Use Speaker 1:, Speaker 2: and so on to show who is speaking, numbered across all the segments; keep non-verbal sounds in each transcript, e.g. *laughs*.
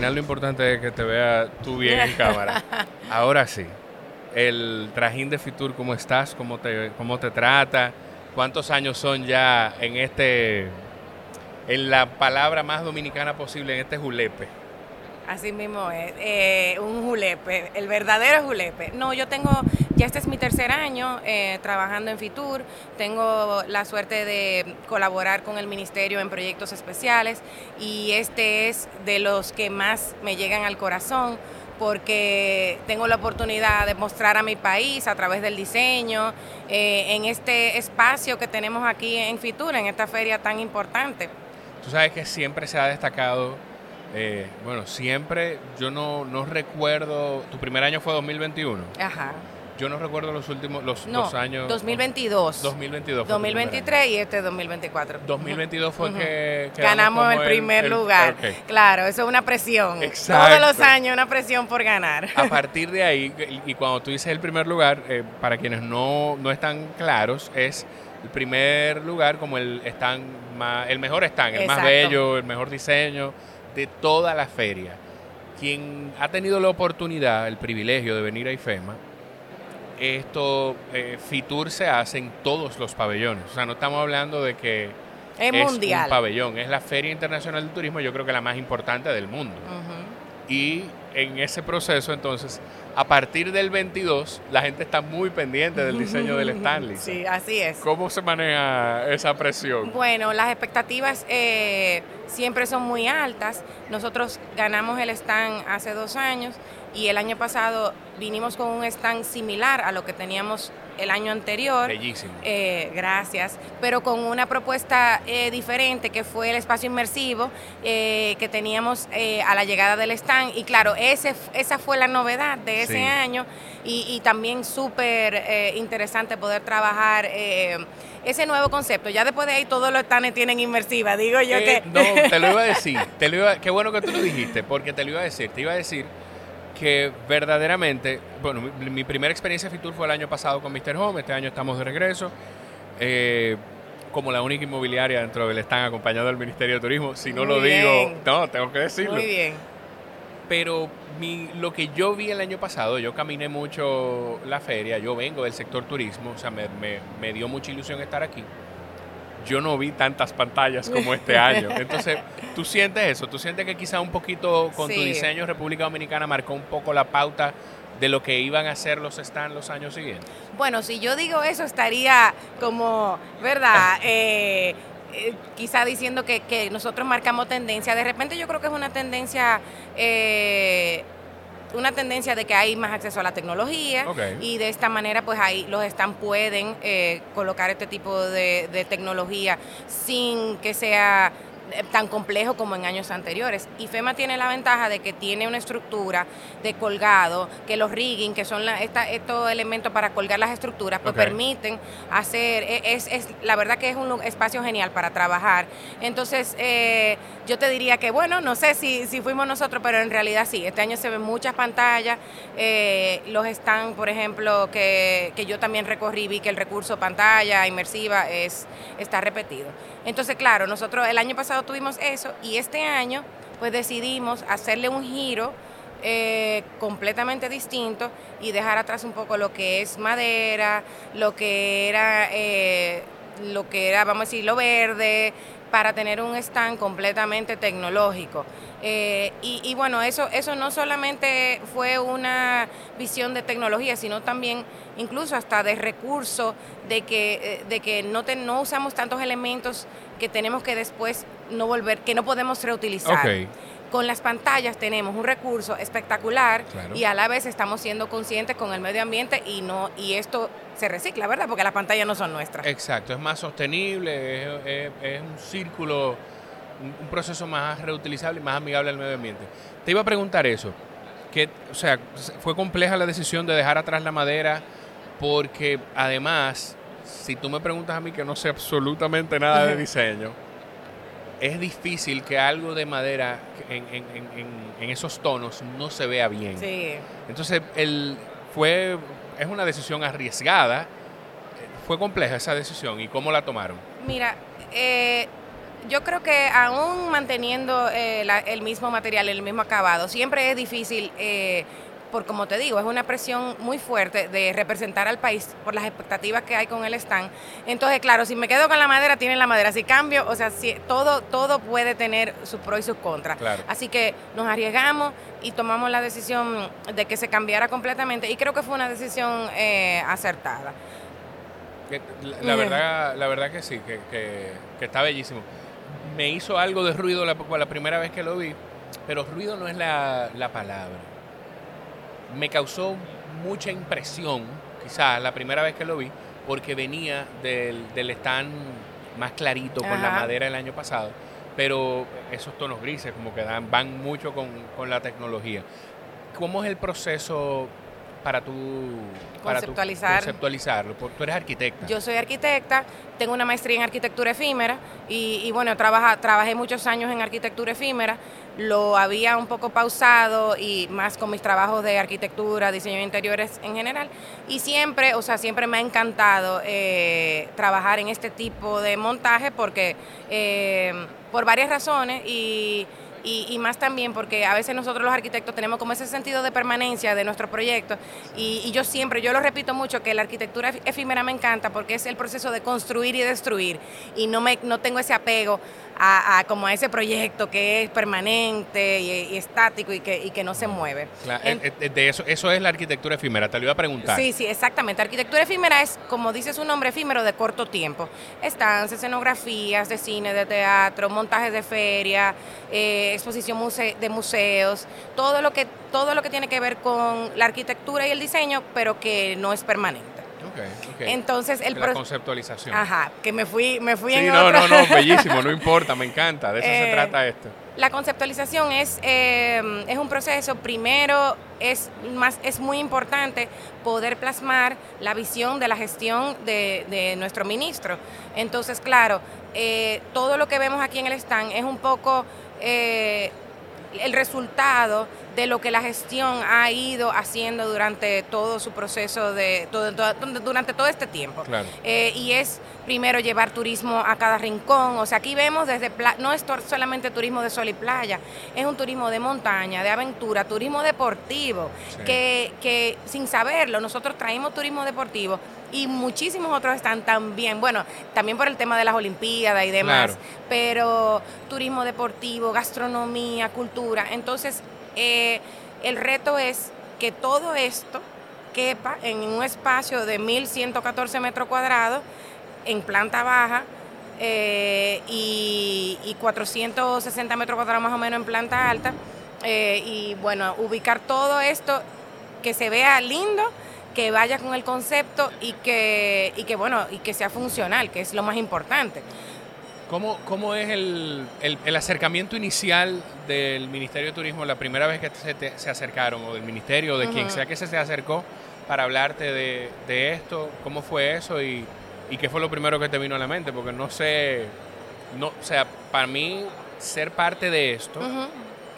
Speaker 1: final lo importante es que te vea tú bien en cámara. *laughs* Ahora sí, el trajín de Fitur, ¿cómo estás? ¿Cómo te, cómo te trata? ¿Cuántos años son ya en este, en la palabra más dominicana posible, en este julepe?
Speaker 2: Así mismo es, eh, un julepe, el verdadero julepe. No, yo tengo, ya este es mi tercer año eh, trabajando en Fitur, tengo la suerte de colaborar con el Ministerio en proyectos especiales y este es de los que más me llegan al corazón porque tengo la oportunidad de mostrar a mi país a través del diseño, eh, en este espacio que tenemos aquí en Fitur, en esta feria tan importante.
Speaker 1: Tú sabes que siempre se ha destacado eh, bueno, siempre, yo no, no recuerdo, tu primer año fue 2021.
Speaker 2: Ajá.
Speaker 1: Yo no recuerdo los últimos, los dos años.
Speaker 2: 2022.
Speaker 1: 2022.
Speaker 2: 2023 y este 2024.
Speaker 1: 2022 fue que,
Speaker 2: ganamos el primer lugar. Claro, eso es una presión. Todos los años una presión por ganar.
Speaker 1: A *laughs* partir de ahí, y, cuando tú dices el primer lugar, eh, para quienes no, no están claros, es el primer lugar como el stand más, el mejor stand, el más bello, el mejor diseño de toda la feria. Quien ha tenido la oportunidad, el privilegio de venir a IFEMA, esto, eh, Fitur se hace en todos los pabellones. O sea, no estamos hablando de que
Speaker 2: es, mundial.
Speaker 1: un pabellón, es la Feria Internacional de Turismo, yo creo que la más importante del mundo. Y en ese proceso, entonces, a partir del 22, la gente está muy pendiente del diseño del *laughs* Stanley.
Speaker 2: Sí, así es.
Speaker 1: ¿Cómo se maneja esa presión?
Speaker 2: Bueno, las expectativas eh, siempre son muy altas. Nosotros ganamos el stand hace dos años y el año pasado vinimos con un stand similar a lo que teníamos el año anterior.
Speaker 1: Bellísimo.
Speaker 2: Eh, gracias. Pero con una propuesta eh, diferente que fue el espacio inmersivo eh, que teníamos a la llegada del stand. Y claro, ese, esa fue la novedad de ese año y, también súper interesante poder trabajar ese nuevo concepto. Ya después de ahí todos los stands tienen inmersiva, digo yo que...
Speaker 1: No, te lo iba a *laughs* decir. Te lo iba, qué bueno que tú lo dijiste, porque te lo iba a decir. Te iba a decir que verdaderamente, bueno, mi, primera experiencia de Fitur fue el año pasado con Mr. Home, este año estamos de regreso. Eh, como la única inmobiliaria dentro del están acompañado del Ministerio de Turismo. Si no lo digo, no, tengo que decirlo.
Speaker 2: Muy bien.
Speaker 1: Pero mi, lo que yo vi el año pasado, yo caminé mucho la feria, yo vengo del sector turismo, o sea, me, me dio mucha ilusión estar aquí yo no vi tantas pantallas como este *laughs* año. Entonces, ¿tú sientes eso? ¿Tú sientes que quizá un poquito con tu diseño República Dominicana marcó un poco la pauta de lo que iban a hacer los stands los años siguientes?
Speaker 2: Bueno, si yo digo eso estaría como, ¿verdad? *laughs* Eh, eh, quizá diciendo que, que, nosotros marcamos tendencia. De repente yo creo que es una tendencia... Eh, una tendencia de que hay más acceso a la tecnología y de esta manera pues ahí los están pueden eh, colocar este tipo de, de tecnología sin que sea tan complejo como en años anteriores. Y FEMA tiene la ventaja de que tiene una estructura de colgado, que los rigging, que son estos elementos para colgar las estructuras, pues permiten hacer, e, es, es, la verdad que es un espacio genial para trabajar. Entonces, eh, yo te diría que, bueno, no sé si, si fuimos nosotros, pero en realidad sí, este año se ven muchas pantallas, eh, los están, por ejemplo, que, que yo también recorrí, vi que el recurso pantalla inmersiva es, está repetido. Entonces, claro, nosotros el año pasado tuvimos eso y este año pues decidimos hacerle un giro eh, completamente distinto y dejar atrás un poco lo que es madera, lo que era, eh, lo que era, vamos a decir, lo verde, para tener un stand completamente tecnológico. Eh, y, bueno, eso, eso no solamente fue una visión de tecnología, sino también incluso hasta de recursos, de que, de que no, no usamos tantos elementos que tenemos que después no volver, que no podemos reutilizar. Con las pantallas tenemos un recurso espectacular y a la vez estamos siendo conscientes con el medio ambiente y no y esto se recicla, ¿verdad? Porque las pantallas no son nuestras.
Speaker 1: Exacto, es más sostenible, es, un círculo, un proceso más reutilizable y más amigable al medio ambiente. Te iba a preguntar eso, que, o sea, fue compleja la decisión de dejar atrás la madera porque además si tú me preguntas a mí que no sé absolutamente nada de diseño, es difícil que algo de madera en, esos tonos no se vea bien.
Speaker 2: Sí.
Speaker 1: Entonces, el, fue, es una decisión arriesgada. Fue compleja esa decisión y cómo la tomaron.
Speaker 2: Mira, eh, yo creo que aún manteniendo eh, el mismo material, el mismo acabado, siempre es difícil eh, por como te digo, es una presión muy fuerte de representar al país por las expectativas que hay con el stand. Entonces, claro, si me quedo con la madera, tiene la madera. Si cambio, o sea, si, todo, todo puede tener sus pros y sus contras. Así que nos arriesgamos y tomamos la decisión de que se cambiara completamente y creo que fue una decisión eh, acertada.
Speaker 1: La, verdad, la verdad que sí, que, está bellísimo. Me hizo algo de ruido la, la primera vez que lo vi, pero ruido no es la, la palabra me causó mucha impresión, quizás la primera vez que lo vi, porque venía del, del stand más clarito con la madera el año pasado, pero esos tonos grises como que dan, van mucho con, con la tecnología. ¿Cómo es el proceso para tu
Speaker 2: conceptualizar.
Speaker 1: conceptualizarlo? Tú eres arquitecta.
Speaker 2: Yo soy arquitecta, tengo una maestría en arquitectura efímera y, bueno, trabaja, trabajé muchos años en arquitectura efímera. Lo había un poco pausado y más con mis trabajos de arquitectura, diseño de interiores en general. Y siempre, o sea, siempre me ha encantado eh, trabajar en este tipo de montaje porque eh, por varias razones y más también porque a veces nosotros los arquitectos tenemos como ese sentido de permanencia de nuestro proyecto y, y, yo siempre, yo lo repito mucho, que la arquitectura efímera me encanta porque es el proceso de construir y destruir y no, me, no tengo ese apego a, como a ese proyecto que es permanente y, estático y que, y que no se mueve.
Speaker 1: Eh, eh, de eso, eso es la arquitectura efímera, te lo iba a preguntar.
Speaker 2: Sí, sí, exactamente. Arquitectura efímera es, como dice su nombre, efímero de corto tiempo. Estancias, escenografías de cine, de teatro, montajes de feria, eh, exposición de museos, todo lo que todo lo que tiene que ver con la arquitectura y el diseño, pero que no es permanente. Entonces el
Speaker 1: la conceptualización.
Speaker 2: Ajá, que me fui, me fui
Speaker 1: sí,
Speaker 2: en
Speaker 1: no, no, no, *laughs* bellísimo, no importa, me encanta, de eso se eh, trata esto.
Speaker 2: La conceptualización es, eh, es un proceso, primero es, más, es muy importante poder plasmar la visión de la gestión de, nuestro ministro. Entonces, claro, eh, todo lo que vemos aquí en el stand es un poco el resultado de lo que la gestión ha ido haciendo durante todo su proceso de todo, durante todo este tiempo. Eh, y es primero llevar turismo a cada rincón. O sea aquí vemos desde no es solamente turismo de sol y playa es un turismo de montaña de aventura turismo deportivo que, que sin saberlo nosotros traemos turismo deportivo y muchísimos otros están también, bueno, también por el tema de las Olimpiadas y demás, pero turismo deportivo, gastronomía, cultura. Entonces, eh, el reto es que todo esto quepa en un espacio de 1.114 metros cuadrados en planta baja eh, y, 460 metros cuadrados más o menos en planta alta. Eh, y bueno, ubicar todo esto que se vea lindo que vaya con el concepto y que, y que bueno, y que sea funcional, que es lo más importante.
Speaker 1: ¿Cómo, cómo es el, el, acercamiento inicial del Ministerio de Turismo la primera vez que se, se acercaron, o del Ministerio, o de quien sea que se, se acercó para hablarte de, de, esto? ¿Cómo fue eso y, y, qué fue lo primero que te vino a la mente? Porque no sé, no, o sea, para mí ser parte de esto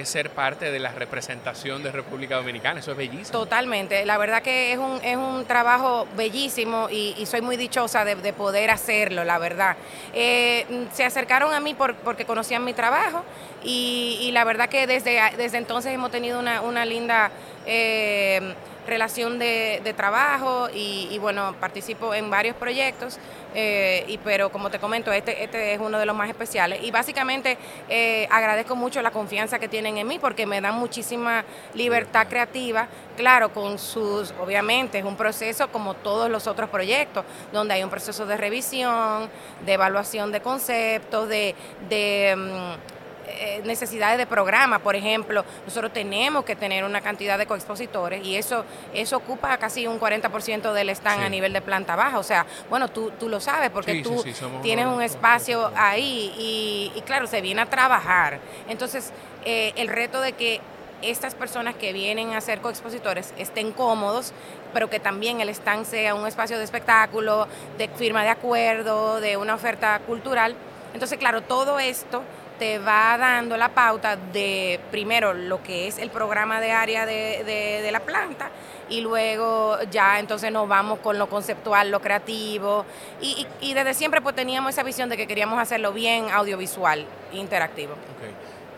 Speaker 1: es ser parte de la representación de República Dominicana. Eso es bellísimo.
Speaker 2: Totalmente. La verdad que es un, es un trabajo bellísimo y, soy muy dichosa de, poder hacerlo, la verdad. Eh, se acercaron a mí por, porque conocían mi trabajo y, la verdad que desde, desde entonces hemos tenido una, una linda... Eh, relación de, trabajo y, bueno, participo en varios proyectos, eh, y, pero como te comento, este, este es uno de los más especiales. Y básicamente eh, agradezco mucho la confianza que tienen en mí porque me dan muchísima libertad creativa, claro, con sus, obviamente es un proceso como todos los otros proyectos, donde hay un proceso de revisión, de evaluación de conceptos, de... de mm, eh, necesidades de programa. Por ejemplo, nosotros tenemos que tener una cantidad de coexpositores y eso, eso ocupa casi un 40% del stand a nivel de planta baja. O sea, bueno, tú, tú lo sabes porque tú tienes un espacio ahí y, claro, se viene a trabajar. Entonces, eh, el reto de que estas personas que vienen a ser coexpositores estén cómodos, pero que también el stand sea un espacio de espectáculo, de firma de acuerdo, de una oferta cultural. Entonces, claro, todo esto te va dando la pauta de primero lo que es el programa de área de, la planta y luego ya entonces nos vamos con lo conceptual, lo creativo y, desde siempre pues teníamos esa visión de que queríamos hacerlo bien audiovisual, interactivo.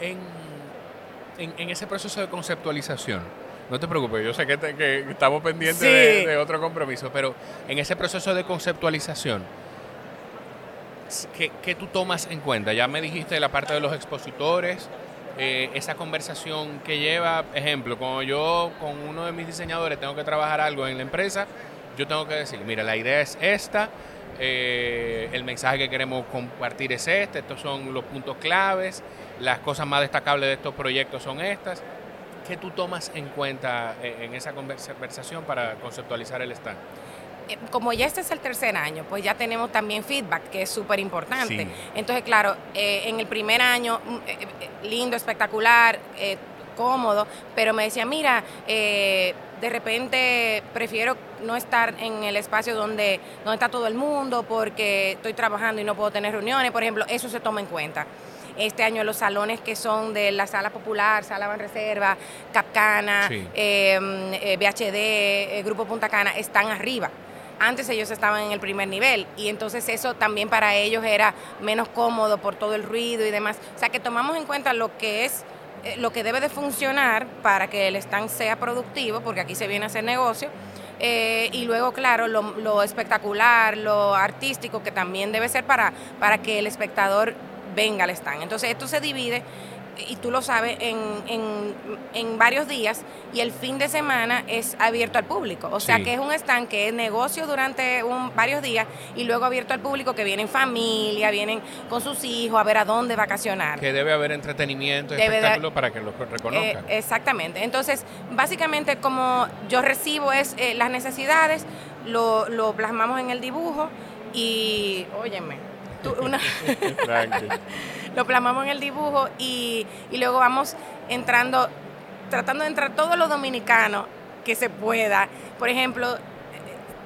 Speaker 1: En, en, ese proceso de conceptualización, no te preocupes, yo sé que, estamos pendientes de otro compromiso, pero en ese proceso de conceptualización, ¿qué, tú tomas en cuenta? Ya me dijiste la parte de los expositores, eh, esa conversación que lleva, ejemplo, cuando yo con uno de mis diseñadores tengo que trabajar algo en la empresa, yo tengo que decir, mira, la idea es esta, eh, el mensaje que queremos compartir es este, estos son los puntos claves, las cosas más destacables de estos proyectos son estas. ¿Qué tú tomas en cuenta eh, en esa conversación para conceptualizar el stand?
Speaker 2: Eh, como ya este es el tercer año, pues ya tenemos también feedback, que es súper importante. Entonces, claro, eh, en el primer año, mm, eh, lindo, espectacular, cómodo, pero me decía, mira, de repente prefiero no estar en el espacio donde, donde está todo el mundo porque estoy trabajando y no puedo tener reuniones, por ejemplo, eso se toma en cuenta este año los salones que son de la sala popular, sala Van Reserva, Capcana, BHD, Grupo Punta Cana, están arriba. Antes ellos estaban en el primer nivel y entonces eso también para ellos era menos cómodo por todo el ruido y demás. O sea que tomamos en cuenta lo que es eh, lo que debe de funcionar para que el stand sea productivo, porque aquí se viene a hacer negocio. Eh, y luego, claro, lo, lo, espectacular, lo artístico, que también debe ser para, para que el espectador venga al stand. Entonces, esto se divide y tú lo sabes, en, en, varios días y el fin de semana es abierto al público. O sea que es un stand que es negocio durante un, varios días y luego abierto al público que vienen familia, vienen con sus hijos a ver a dónde vacacionar.
Speaker 1: Que debe haber entretenimiento y espectáculo para que lo reconozcan.
Speaker 2: Eh, exactamente. Entonces, básicamente como yo recibo es eh, las necesidades, lo, lo plasmamos en el dibujo y, óyeme, una *laughs* lo plasmamos en el dibujo y, luego vamos entrando, tratando de entrar todo lo dominicano que se pueda. Por ejemplo,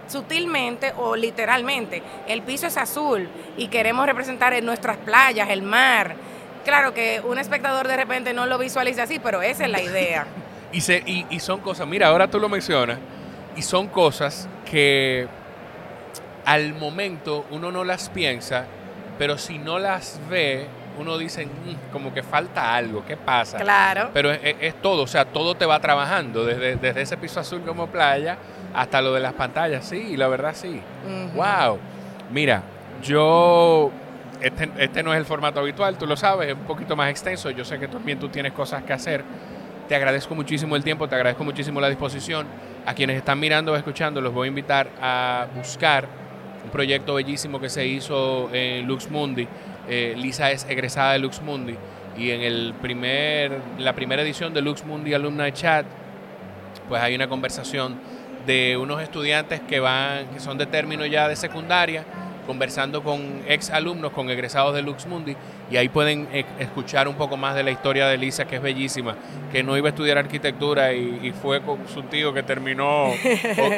Speaker 2: sutilmente o literalmente, el piso es azul y queremos representar en nuestras playas, el mar. Claro que un espectador de repente no lo visualiza así, pero esa es la idea. *laughs*
Speaker 1: y, se, y, y son cosas, mira, ahora tú lo mencionas, y son cosas que al momento uno no las piensa, pero si no las ve, uno dice, mm, como que falta algo, ¿qué pasa?
Speaker 2: Claro.
Speaker 1: Pero es, todo, o sea, todo te va trabajando, desde, desde ese piso azul como playa hasta lo de las pantallas, sí, la verdad sí. ¡Wow! Mira, yo, este, este, no es el formato habitual, tú lo sabes, es un poquito más extenso, yo sé que también tú tienes cosas que hacer. Te agradezco muchísimo el tiempo, te agradezco muchísimo la disposición. A quienes están mirando o escuchando, los voy a invitar a buscar un proyecto bellísimo que se hizo en Lux Mundi eh, Lisa es egresada de Lux Mundi. Y en el primer, la primera edición de Lux Mundi Alumni Chat, pues hay una conversación de unos estudiantes que van, que son de término ya de secundaria, conversando con ex alumnos, con egresados de Lux Mundi, y ahí pueden eh, escuchar un poco más de la historia de Lisa, que es bellísima, que no iba a estudiar arquitectura y, fue con su tío que terminó,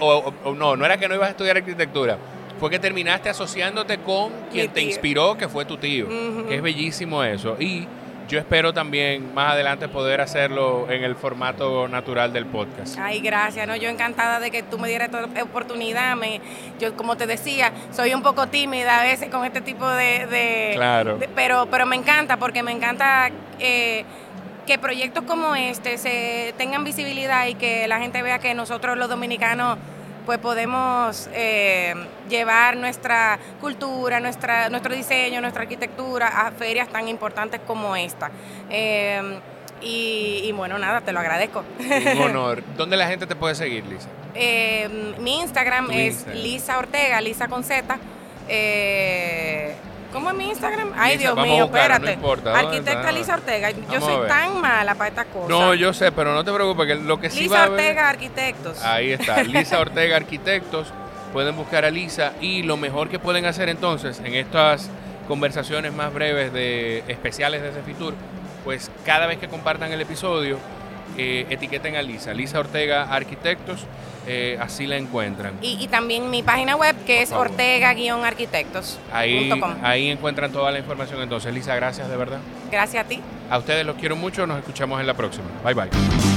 Speaker 1: o, no, no era que no iba a estudiar arquitectura, fue que terminaste asociándote con quien te inspiró, que fue tu tío. Que es bellísimo eso. Y yo espero también más adelante poder hacerlo en el formato natural del podcast.
Speaker 2: Ay, gracias, no, yo encantada de que tú me dieras esta oportunidad. Me, yo, como te decía, soy un poco tímida a veces con este tipo de,
Speaker 1: claro.
Speaker 2: pero, pero me encanta porque me encanta eh, que proyectos como este se tengan visibilidad y que la gente vea que nosotros los dominicanos pues podemos eh, llevar nuestra cultura, nuestra, nuestro diseño, nuestra arquitectura a ferias tan importantes como esta. Eh, y, bueno, nada, te lo agradezco.
Speaker 1: Un *laughs* honor. ¿Dónde la gente te puede seguir, Lisa?
Speaker 2: Eh, mi Instagram es Lisa Ortega, Lisa con Z. ¿Cómo es mi Instagram? Ay, Dios mío, espérate. Arquitecta Lisa Ortega. Yo soy tan mala para estas cosas.
Speaker 1: No, yo sé, pero no te preocupes, que lo que sí
Speaker 2: Lisa Ortega Arquitectos.
Speaker 1: Ahí está, *laughs* Lisa Ortega Arquitectos. Pueden buscar a Lisa y lo mejor que pueden hacer entonces en estas conversaciones más breves de especiales de Cefitur, pues cada vez que compartan el episodio, eh, etiqueten a Lisa, Lisa Ortega Arquitectos, eh, así la encuentran.
Speaker 2: Y, también mi página web que es ortega-arquitectos.
Speaker 1: Ahí, ahí encuentran toda la información entonces. Lisa, gracias de verdad.
Speaker 2: Gracias a ti.
Speaker 1: A ustedes los quiero mucho, nos escuchamos en la próxima. Bye bye.